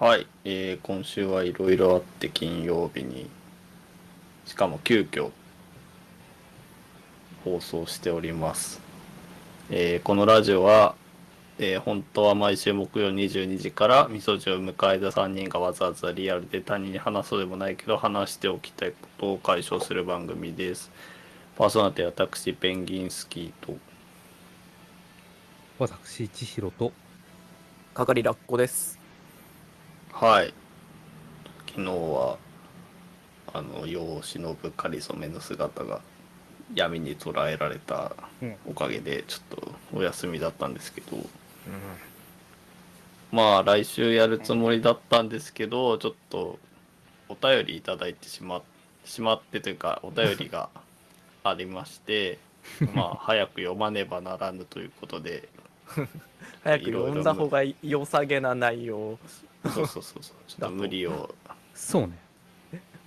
はい、えー今週はいろいろあって金曜日にしかも急遽放送しております、えーこのラジオは、えー本当は毎週木曜22時からみそじを迎えた3人がわざわざリアルで他人に話そうでもないけど話しておきたいことを解消する番組です。パーソナリティは私ペンギンスキーと。私、千尋と、係ラッコです。はい。昨日はあの世を忍ぶ仮初めの姿が闇に捉えられたうん。おかげでちょっとお休みだったんですけど、まあ来週やるつもりだったんですけどちょっとお便りいただいてしましまってというかお便りが ありましてまあ早く読まねばならぬということで。早く読んだ方が良さげな内容。そうそうそうそう。ちょっと無理を。そうね。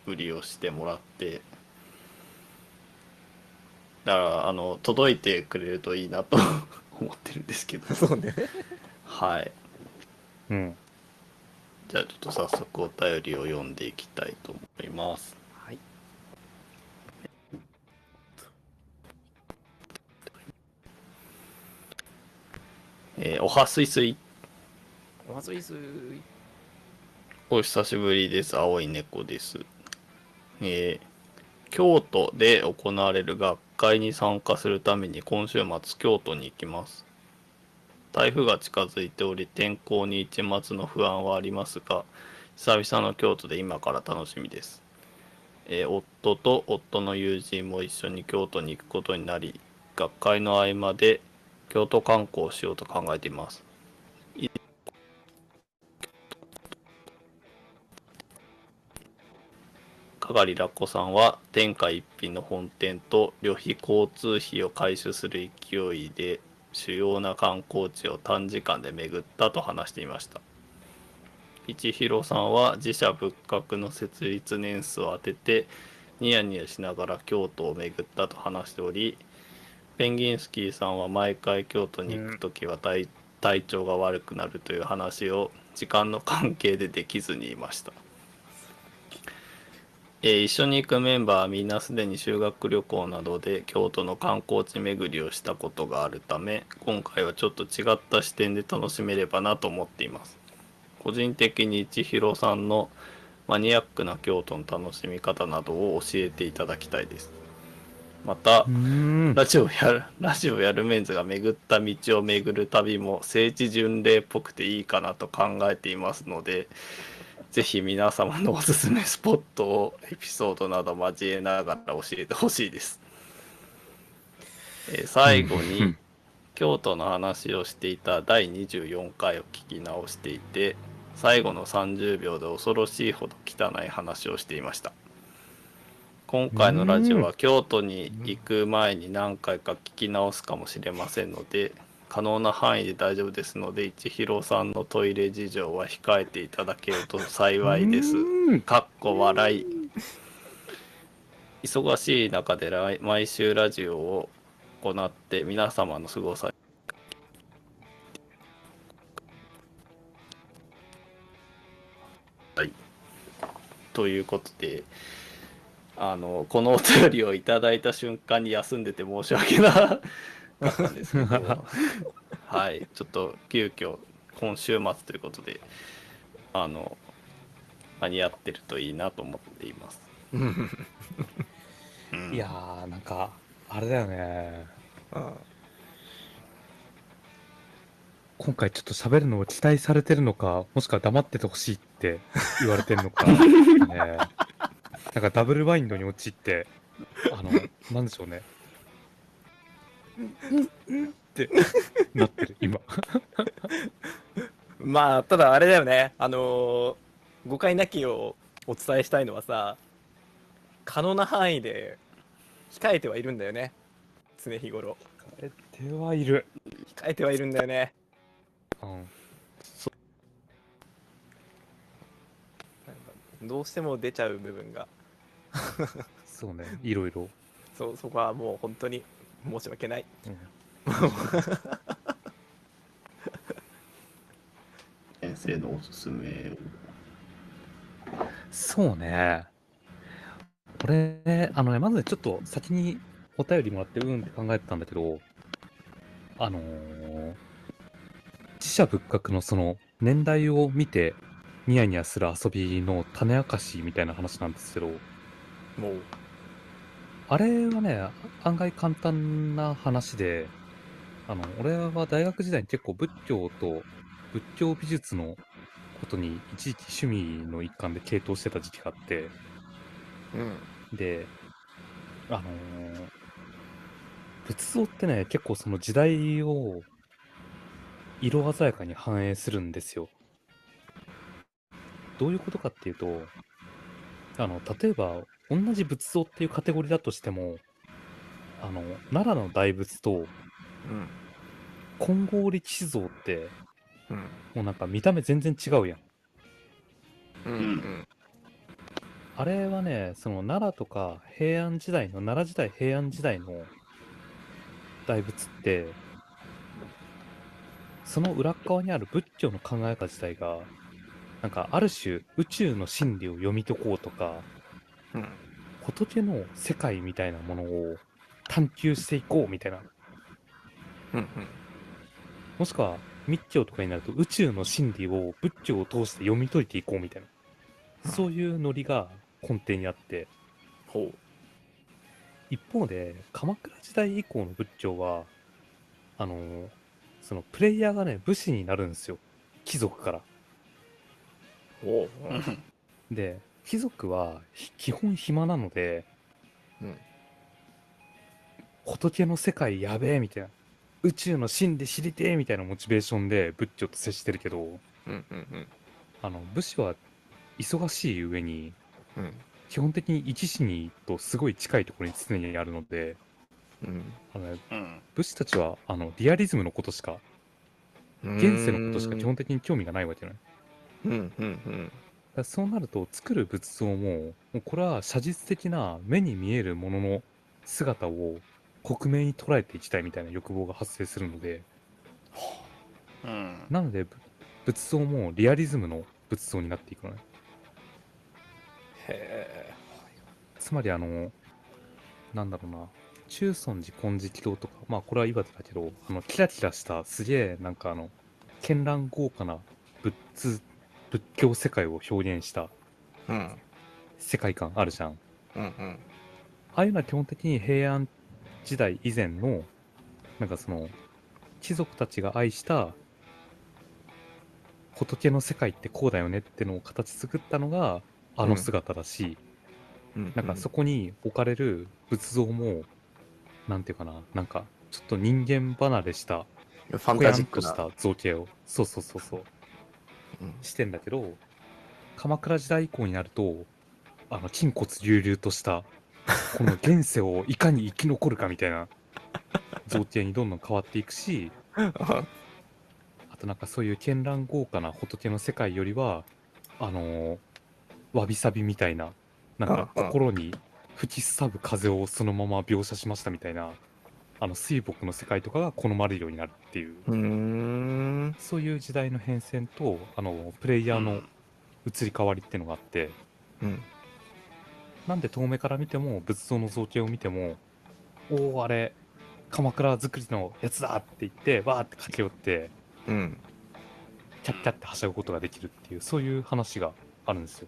無理をしてもらって。だからあの届いてくれるといいなと。思ってるんですけど。そうね。はい。うん。じゃあちょっと早速お便りを読んでいきたいと思います。はい。えーおはすいすい。まずいずお久しぶりです。青い猫です。えー京都で行われる学会に参加するために今週末京都に行きます。台風が近づいており天候に一末の不安はありますが久々の京都で今から楽しみです、えー夫と夫の友人も一緒に京都に行くことになり学会の合間で京都観光をしようと考えています。係ラッコさんは天下一品の本店と旅費交通費を回収する勢いで主要な観光地を短時間で巡ったと話していました。一弘さんは自社仏閣の設立年数を当ててニヤニヤしながら京都を巡ったと話しておりペンギンスキーさんは毎回京都に行く時は体,、体調が悪くなるという話を時間の関係でできずにいました。えー一緒に行くメンバーはみんなすでに修学旅行などで京都の観光地巡りをしたことがあるため今回はちょっと違った視点で楽しめればなと思っています個人的に千尋さんのマニアックな京都の楽しみ方などを教えていただきたいですまたうーん。ラジオやるラジオやるメンズが巡った道を巡る旅も聖地巡礼っぽくていいかなと考えていますのでぜひ皆様のおすすめスポットをエピソードなど交えながら教えてほしいです、えー最後にうん。京都の話をしていた第24回を聞き直していて最後の30秒で恐ろしいほど汚い話をしていました。今回のラジオは京都に行く前に何回か聞き直すかもしれませんので可能な範囲で大丈夫ですので一弘さんのトイレ事情は控えていただけると幸いです。うん。かっこ笑い。忙しい中で来毎週ラジオを行って皆様の凄さはい。ということであのこのお便りをいただいた瞬間に休んでて申し訳なかったんですけど。はい。ちょっと急遽今週末ということであの間に合ってるといいなと思っています、うん。いやー、なんか、あれだよね。今回ちょっと喋るのを期待されてるのか、もしくは黙っててほしいって言われてるのか、ね、なんかダブルバインドに陥って、あの、なんでしょうね。ってなってる、今。まあ、ただあれだよね。あのー誤解なきをお伝えしたいのはさ、可能な範囲で控えてはいるんだよね。常日頃。えてはいる。控えてはいるんだよね。うん。どうしても出ちゃう部分が。そうね、いろいろ。そう、そこはもう本当に申し訳ない。うん先生のおすすめを。そうね。俺、あのね、まずね、ちょっと先にお便りもらって、うんって考えてたんだけど、あのー、自社仏閣のその年代を見てニヤニヤする遊びの種明かしみたいな話なんですけど、もうあれはね、案外簡単な話で、あの、俺は大学時代に結構仏教と仏教美術のことに一時期趣味の一環で傾倒してた時期があって、うんで、あのー仏像ってね、結構その時代を色鮮やかに反映するんですよ。どういうことかっていうと、あの、例えば、同じ仏像っていうカテゴリーだとしても、あの、奈良の大仏とうん。金剛力士像って、うん。もうなんか見た目全然違うやん。うんうん。あれはね、その奈良とか平安時代の、奈良時代、平安時代の大仏って、その裏っ側にある仏教の考え方自体が、なんかある種宇宙の真理を読み解こうとか、うん。仏の世界みたいなものを探求していこうみたいな、うん。もしくは密教とかになると宇宙の真理を仏教を通して読み解いていこうみたいな、そういうノリが根底にあって、ほ一方で鎌倉時代以降の仏教はあのーそのプレイヤーがね武士になるんですよ。貴族から。で貴族はひ基本暇なのでうん。仏の世界やべえみたいな宇宙の真理知りてえみたいなモチベーションで仏教と接してるけどうんうんうん。あの武士は忙しい上にうん。基本的に一死にとすごい近いところに常にあるのでうん。あの、ね、うん。武士たちはあのリアリズムのことしか現世のことしか基本的に興味がないわけじゃない。うんうんうんらそうなると作る仏像ももうこれは写実的な目に見えるものの姿を克明に捉えていきたいみたいな欲望が発生するのでうん。なのでぶ仏像もリアリズムの仏像になっていくのねへつまりあのなんだろうな中尊寺金色堂とかまあこれは岩手だけどあのキラキラしたすげえなんかあの絢爛豪華な仏仏教世界を表現したえうん世界観あるじゃん。うんうんああいうのは基本的に平安時代以前の、なんかその、貴族たちが愛した仏の世界ってこうだよねってのを形作ったのがあの姿だし、うん。なんかそこに置かれる仏像も、なんていうかな、なんかちょっと人間離れした、ファンタジックな。んとした造形を、そうそうそうそう、うんしてんだけど、鎌倉時代以降になると、あの、筋骨隆々とした、この現世をいかに生き残るかみたいな造形にどんどん変わっていくし、あとなんかそういう絢爛豪華な仏の世界よりは、あのーわびさびみたいな、なんか心に吹きすさぶ風をそのまま描写しましたみたいな、あの水墨の世界とかが好まれるようになるっていう、そういう時代の変遷と、あの、プレイヤーの移り変わりっていうのがあって、うん。なんで遠目から見ても仏像の造形を見てもおおあれ鎌倉造りのやつだって言ってわーって駆け寄ってうん。キャッキャってはしゃぐことができるっていうそういう話があるんですよ。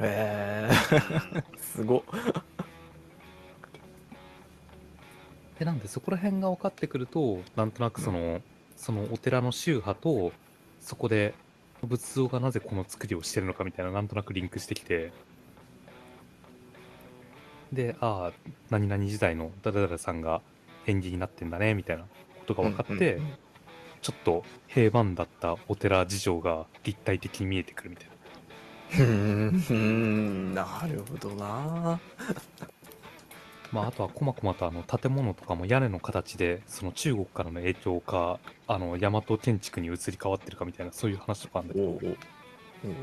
へえ すごっでなんでそこら辺が分かってくるとなんとなくその、そのお寺の宗派とそこで仏像がなぜこの作りをしてるのかみたいななんとなくリンクしてきて。でああ何々時代の誰々さんが縁起になってんだねみたいなことが分かって、うんうんちょっと平凡だったお寺事情が立体的に見えてくるみたいな。うーんうーんなるほどなまあ、あとは細々とあの建物とかも屋根の形でその中国からの影響かあの大和建築に移り変わってるかみたいなそういう話とかあるんだけど、おうおう。おう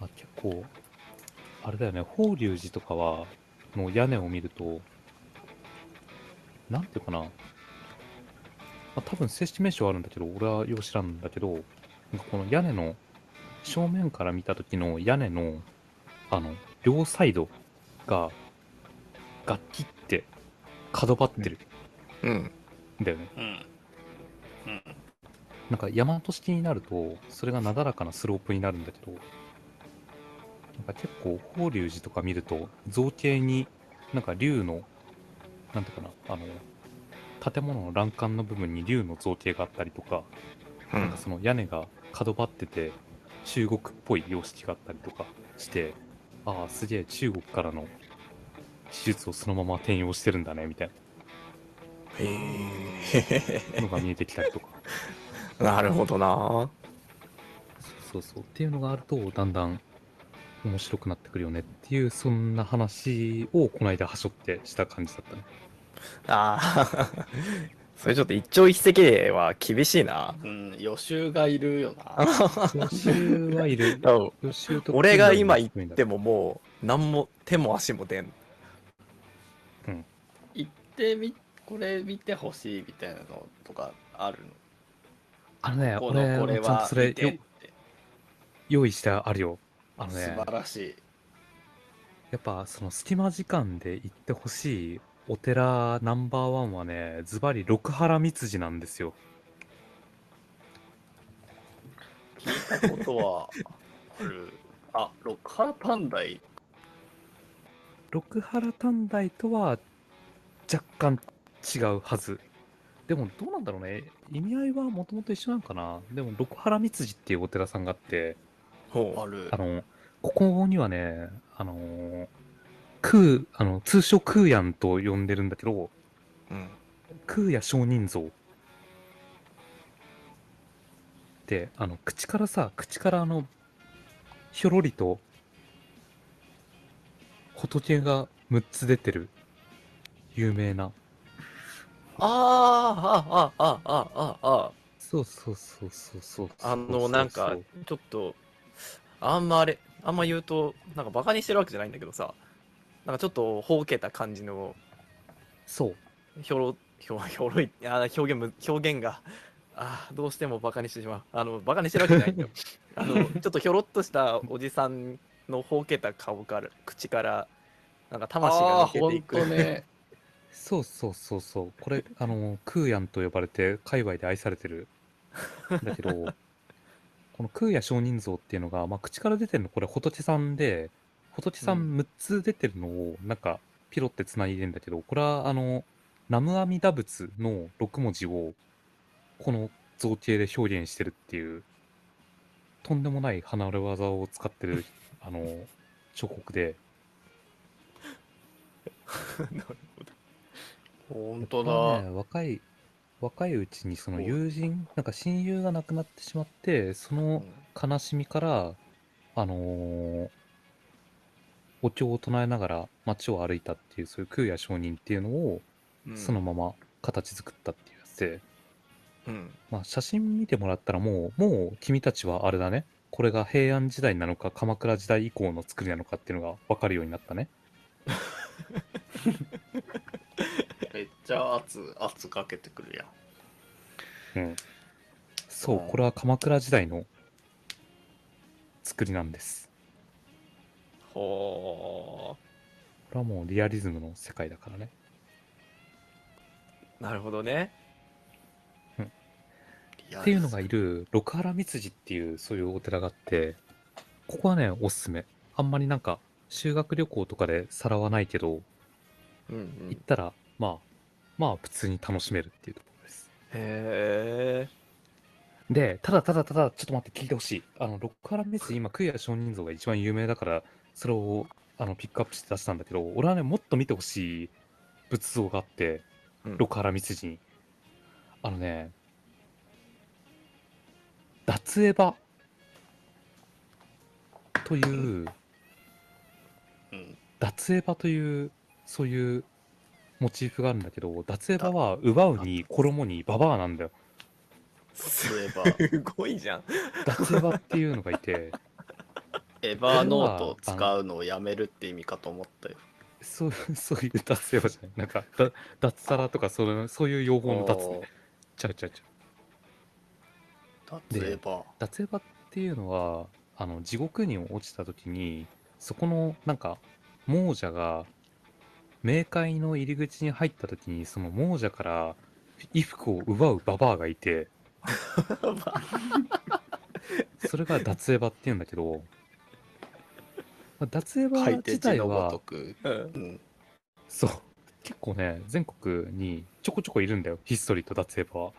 まあ、結構あれだよね法隆寺とかはの屋根を見るとなんていうかな、まあ、多分正式名称あるんだけど俺はよう知らんんだけどなんかこの屋根の正面から見た時の屋根のあの両サイドが楽器って角張ってる。うん。んだよね。うん。うん。なんか山と式になるとそれがなだらかなスロープになるんだけどなんか結構法隆寺とか見ると造形になんか竜のなんていうかなあの建物の欄干の部分に竜の造形があったりとかうん。なんかその屋根が角張ってて中国っぽい様式があったりとかしてああすげえ中国からの技術をそのまま転用してるんだねみたいへなのが見えてきたりとか。え なるほどな。そうそうっていうのがあるとだんだん面白くなってくるよねっていうそんな話をこの間はしょってした感じだったね。ああ それちょっと一朝一夕では厳しいな。うん、予習がいるよな。予習はいる。うん予習と俺が今言ってももう何も手も足も出んてみ、これ見てほしいみたいなのとかあるあのねのこ俺のこれちゃんとはそれよ見てって。用意してあるよあの素ね晴らしい。やっぱその隙間時間で行ってほしいお寺ナンバーワンはねズバリ六原蜜寺なんですよ聞いたことはある。あ、六原短大。六原短大とは若干違うはず。でもどうなんだろうね。意味合いはもともと一緒なのかな。でも六原蜜寺っていうお寺さんがあってほある。あ。のここにはねあの空あの通称空ヤンと呼んでるんだけどう、うん、空也上人像。であの口からさ口からあのひょろりと仏が6つ出てる有名な。あーああああああそうそうそうそうそうあのなんかちょっとあんまあれあんま言うとなんかバカにしてるわけじゃないんだけどさ。なんかちょっとほうけた感じの。そう。ひょろひょひょろいあー表現む表現が。あーどうしてもバカにしてしまう。あのバカにしてるわけじゃないんだよ。あのちょっとひょろっとしたおじさんのほうけた顔から口からなんか魂が抜けていく。ほんとね。そうそうそうそう。これあの空ヤンと呼ばれて界隈で愛されてる。んだけど この空也上人像っていうのが、まあ、口から出てるのこれ仏さんで仏さうん。6つ出てるのをなんかピロってつないでるんだけどこれはあの南無阿弥陀仏の6文字をこの造形で表現してるっていうとんでもない離れ技を使ってるあの彫刻で ほんとこれはだ。ね、若い若いうちにその友人なんか親友が亡くなってしまってその悲しみからあのーお経を唱えながら街を歩いたっていうそういう空也上人っていうのをうん。そのまま形作ったっていうやつで、うん。まあ、写真見てもらったらもうもう君たちはあれだね。これが平安時代なのか鎌倉時代以降の作りなのかっていうのが分かるようになったね めっちゃ圧、圧かけてくるやん。うん。そううんこれは鎌倉時代の作りなんです。ほこれはもうリアリズムの世界だからね。うなるほどね。っていうのがいる六原蜜寺っていうそういうお寺があってここはねおすすめ。あんまりなんか修学旅行とかでさらわないけどうんうん。行ったらまあまあ普通に楽しめるっていうところです。へえでただただただちょっと待って聞いてほしい。あの六原蜜寺今空也上人像が一番有名だからそれをあのピックアップして出したんだけど俺はねもっと見てほしい仏像があってうん。六原蜜寺にあのね脱エバ。といううん。脱エバというそういうモチーフがあるんだけど脱エバは奪うに衣にババアなんだよ。そういえば、すごいじゃん。脱エバっていうのがいてエヴァーノートを使うのをやめるって意味かと思ったよ。そうそういう脱エバじゃない。なんかだ脱サラとかそういうそういう用法の脱ちゃうちゃうちゃう。脱エバ。脱エバっていうのはあの地獄に落ちた時にそこのなんか亡者が冥界の入り口に入った時にその亡者から衣服を奪うババアがいてそれが脱エバっていうんだけどまあ脱エバ自体はうんうん、そう。結構ね全国にちょこちょこいるんだよヒストリーと脱エバは。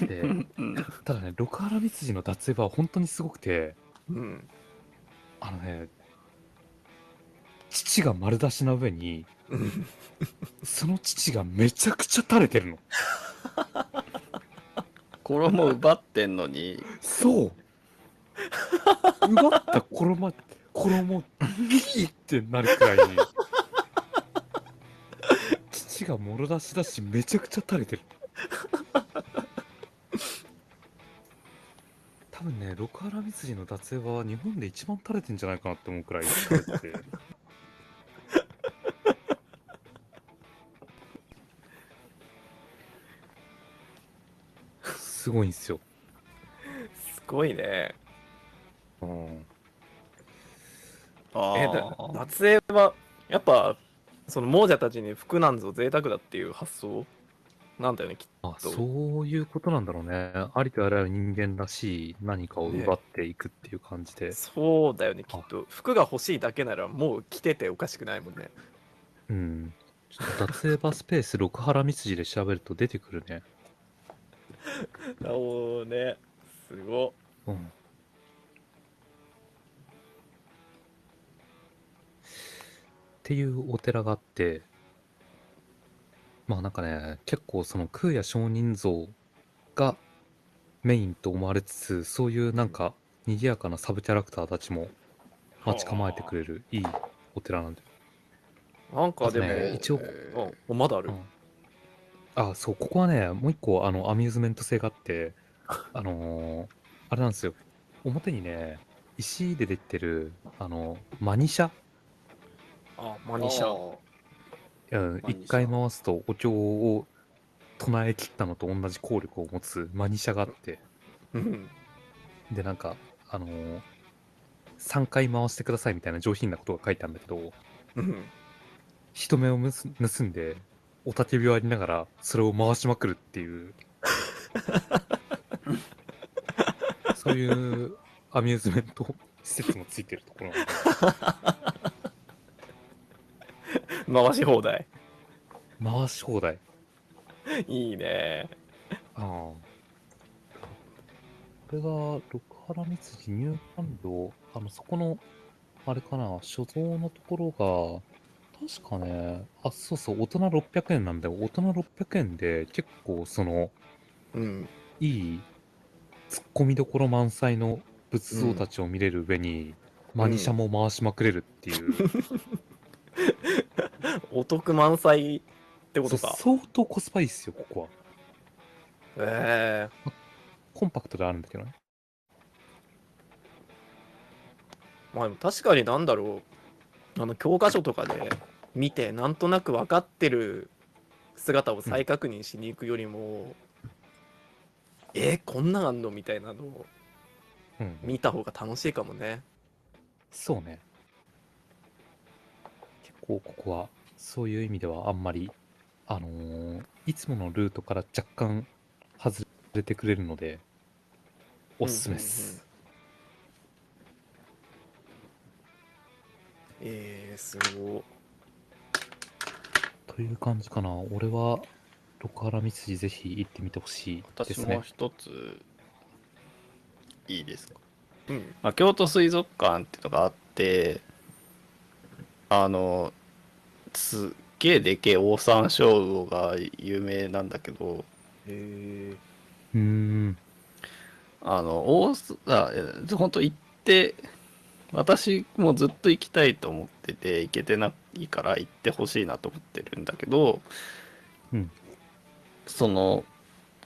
でうん。ただね六原光次の脱エバは本当にすごくてうん。あのね父が丸出しな上にうんその父がめちゃくちゃ垂れてるの。衣奪ってんのに。そう。奪った衣衣いいってなるくらいに父がもろ出しだしめちゃくちゃ垂れてる。多分ね六原光次の脱衣は日本で一番垂れてんじゃないかなって思うくらい垂れててすごいんですよ、すごいね。うん、あえだー脱衣はやっぱその亡者たちに服なんぞ贅沢だっていう発想？なんだよねきっあとそういうことなんだろうね。ありとあらゆる人間らしい何かを奪っていくっていう感じで。そうだよねきっと。服が欲しいだけならもう着てておかしくないもんね。うん。ちょっと脱エバスペース六原光次で調べると出てくるね。おおねすごうん。っていうお寺があって、まあなんかね、結構その空也上人像がメインと思われつつ、そういうなんか賑やかなサブキャラクターたちも待ち構えてくれるいいお寺なんで。なんかでも、あとね一応あおまだある、うんあ、そう、ここはね、もう一個、あの、アミューズメント性があって、あのーあれなんですよ。表にね、石でできてる、あの、マニシャ、あマニシャ。うん、一回回すとお経を唱え切ったのと同じ効力を持つマニシャがあって、うん。で、なんか、あのー、3回回してくださいみたいな上品なことが書いてあるんだけど、うん。人目をむす盗んで、おたけびをありながら、それを回しまくるっていう、そういうアミューズメント施設もついてるところなんで、回し放題。回し放題。いいね。ああ。これが、六原光次ニューファンド、あの、そこの、あれかな、所蔵のところが、確かね、あ、そうそう、大人600円なんだよ。大人600円で、結構、その、うん。いい突っ込みどころ満載の仏像たちを見れる上に、マニシャも回しまくれるっていう、お得満載ってことか。相当コスパいいっすよ、ここは。えコンパクトであるんだけどね。えまあでも確かになんだろう。あの教科書とかで見てなんとなく分かってる姿を再確認しに行くよりも、えこんなんあんのみたいなのをうん。見た方が楽しいかもねそうね。結構ここは、そういう意味ではあんまり、あのーいつものルートから若干外れてくれるので、おすすめです。えー、すごという感じかな。俺は、六原光次ぜひ行ってみてほしいで私もすね。一ついいですか、いうんまあ、京都水族館っていうのがあってあのすっげえでけえオオサンショウウオが有名なんだけどへえうーん。あの大須あ本当行って私もずっと行きたいと思ってて行けてないから行ってほしいなと思ってるんだけど、うん。その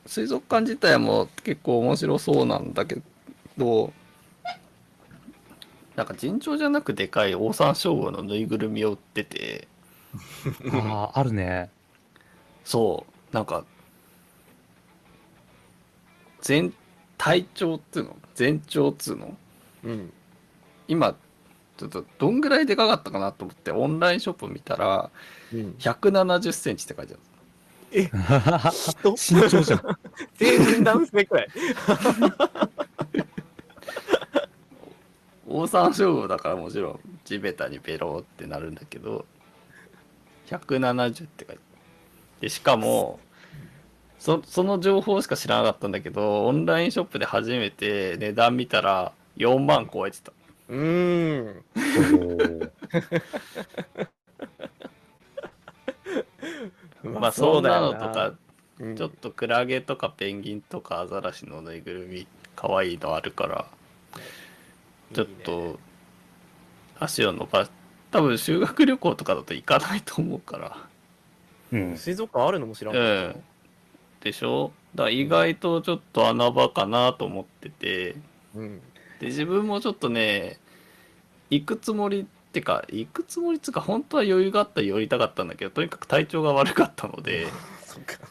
水族館自体も結構面白そうなんだけどなんか尋常じゃなくでかいオオサンショウウオのぬいぐるみを売っててああ、あるね。そうなんか全体調っつうの？全長っつうの？うん。今ちょっとどんぐらいでかかったかなと思ってオンラインショップ見たらうん。170センチって書いてある。人？身長じゃん。成人男性くらいオオサンショウウオだからもちろん地べたにベローってなるんだけど170って書いてある。でしかもそその情報しか知らなかったんだけどオンラインショップで初めて値段見たら4万超えてたうーん。まあそんな。のとかうんちょっとクラゲとかペンギンとかアザラシのぬいぐるみ可愛いのあるから。ちょっいいねと足を伸ば多分修学旅行とかだと行かないと思うから。うん。水族館あるのも知らんかったうん。でしょ？だから意外とちょっと穴場かなと思ってて。うんで自分もちょっとね行くつもりってか行くつもりっつうか本当は余裕があったら寄りたかったんだけどとにかく体調が悪かったので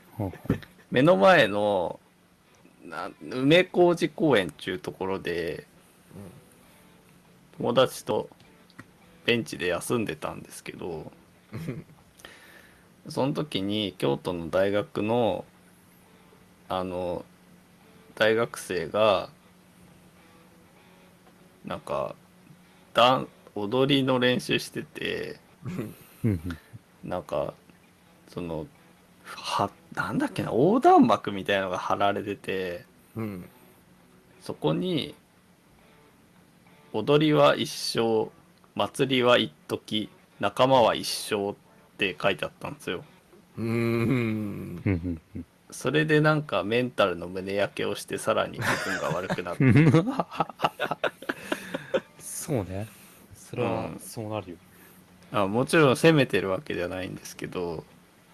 目の前のな梅小路公園っていうところで友達とベンチで休んでたんですけどうん。その時に京都の大学のあの大学生がなんかダン踊りの練習しててなんかそのはなんだっけな横断幕みたいのが張られててうん。そこに「踊りは一生祭りは一時仲間は一生」って書いてあったんですよ。うーん。それでなんかメンタルの胸焼けをしてさらに気分が悪くなって。う んそうね。それはうんそうなるよ。あもちろん責めてるわけじゃないんですけど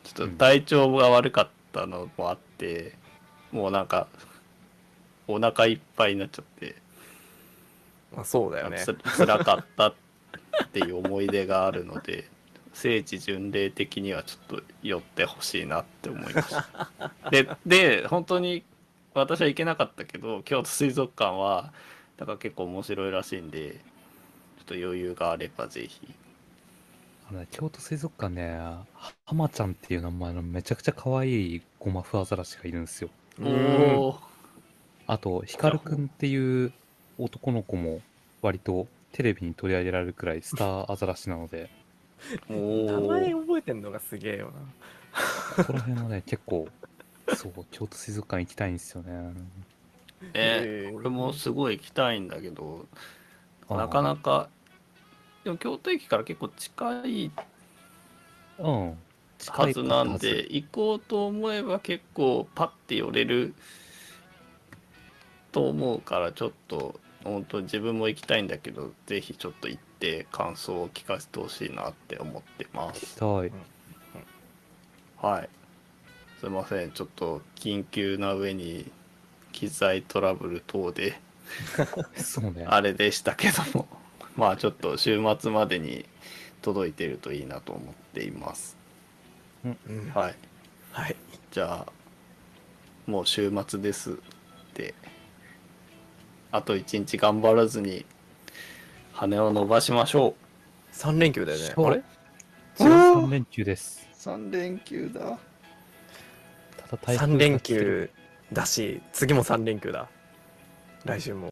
ちょっと体調が悪かったのもあって、もうなんかお腹いっぱいになっちゃって、まあそうだよねつ辛かったっていう思い出があるので聖地巡礼的にはちょっと寄ってほしいなって思いました。でで本当に私は行けなかったけど京都水族館はだから結構面白いらしいんでと余裕があればぜひ。あのね京都水族館ね、はまちゃんっていう名前のめちゃくちゃ可愛いゴマフアザラシがいるんですよ。おーあと、ヒカルくんっていう男の子も割とテレビに取り上げられるくらいスターアザラシなので、お名前ー覚えてんのがすげえよなここら辺はね、結構、そう、京都水族館行きたいんですよね。ねへー俺もすごい行きたいんだけどなかなかでも京都駅から結構近いうん。はずなんで行こうと思えば結構パッて寄れると思うからちょっと本当自分も行きたいんだけどぜひちょっと行って感想を聞かせてほしいなって思ってます行きはいすいませんちょっと緊急な上に機材トラブル等で。そうね。あれでしたけどもまあちょっと週末までに届いてるといいなと思っています。うん。はい。はい。じゃあもう週末ですって。あと一日頑張らずに羽を伸ばしましょ3連休だよね。あれ？13連休です。う3連休だ。ただ台風3連休だし次も3連休だ。来週も